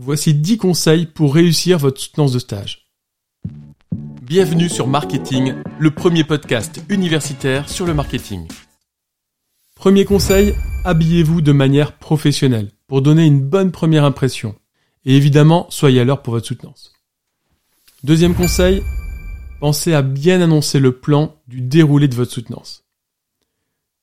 Voici 10 conseils pour réussir votre soutenance de stage. Bienvenue sur Marketing, le premier podcast universitaire sur le marketing. Premier conseil, habillez-vous de manière professionnelle pour donner une bonne première impression. Et évidemment, soyez à l'heure pour votre soutenance. Deuxième conseil, pensez à bien annoncer le plan du déroulé de votre soutenance.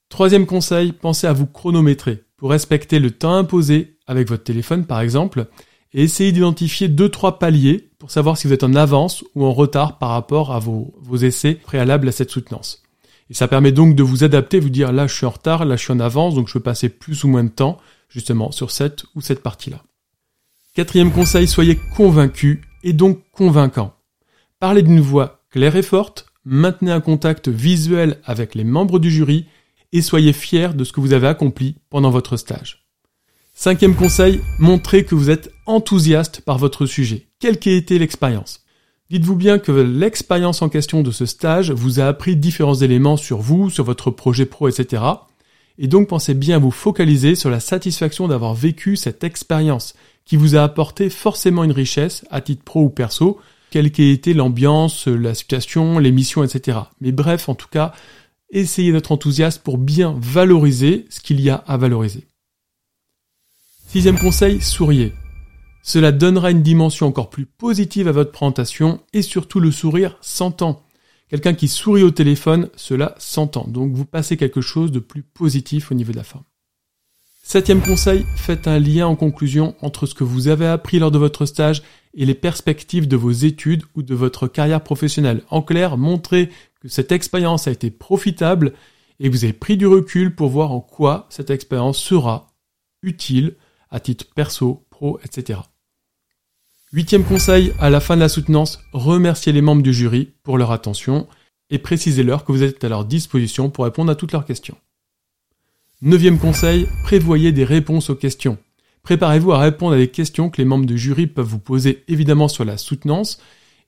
Troisième conseil, pensez à vous chronométrer pour respecter le temps imposé avec votre téléphone par exemple et essayez d'identifier deux trois paliers pour savoir si vous êtes en avance ou en retard par rapport à vos, essais préalables à cette soutenance. Et ça permet donc de vous adapter, vous dire là je suis en retard, là je suis en avance, donc je peux passer plus ou moins de temps justement sur cette ou cette partie-là. Quatrième conseil, soyez convaincu et donc convaincant. Parlez d'une voix claire et forte, maintenez un contact visuel avec les membres du jury et soyez fiers de ce que vous avez accompli pendant votre stage. Cinquième conseil, montrez que vous êtes enthousiaste par votre sujet, quelle qu'ait été l'expérience. Dites-vous bien que l'expérience en question de ce stage vous a appris différents éléments sur vous, sur votre projet pro, etc. Et donc pensez bien à vous focaliser sur la satisfaction d'avoir vécu cette expérience qui vous a apporté forcément une richesse à titre pro ou perso, quelle qu'ait été l'ambiance, la situation, l'émission, etc. Mais bref, en tout cas, essayez d'être enthousiaste pour bien valoriser ce qu'il y a à valoriser. Sixième conseil, souriez. Cela donnera une dimension encore plus positive à votre présentation et surtout le sourire s'entend. Quelqu'un qui sourit au téléphone, cela s'entend. Donc vous passez quelque chose de plus positif au niveau de la forme. Septième conseil, faites un lien en conclusion entre ce que vous avez appris lors de votre stage et les perspectives de vos études ou de votre carrière professionnelle. En clair, montrez que cette expérience a été profitable et que vous avez pris du recul pour voir en quoi cette expérience sera utile à titre perso, pro, etc. Huitième conseil, à la fin de la soutenance, remerciez les membres du jury pour leur attention et précisez-leur que vous êtes à leur disposition pour répondre à toutes leurs questions. Neuvième conseil, prévoyez des réponses aux questions. Préparez-vous à répondre à des questions que les membres du jury peuvent vous poser évidemment sur la soutenance,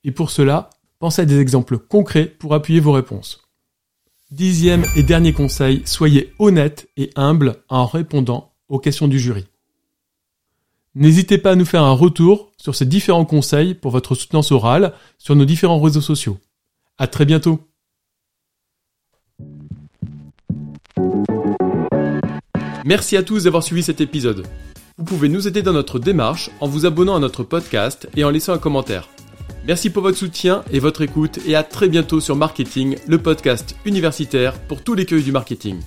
et pour cela, pensez à des exemples concrets pour appuyer vos réponses. Dixième et dernier conseil, soyez honnête et humble en répondant aux questions du jury. N'hésitez pas à nous faire un retour sur ces différents conseils pour votre soutenance orale sur nos différents réseaux sociaux. À très bientôt! Merci à tous d'avoir suivi cet épisode. Vous pouvez nous aider dans notre démarche en vous abonnant à notre podcast et en laissant un commentaire. Merci pour votre soutien et votre écoute et à très bientôt sur Marketing, le podcast universitaire pour tous les cueils du marketing.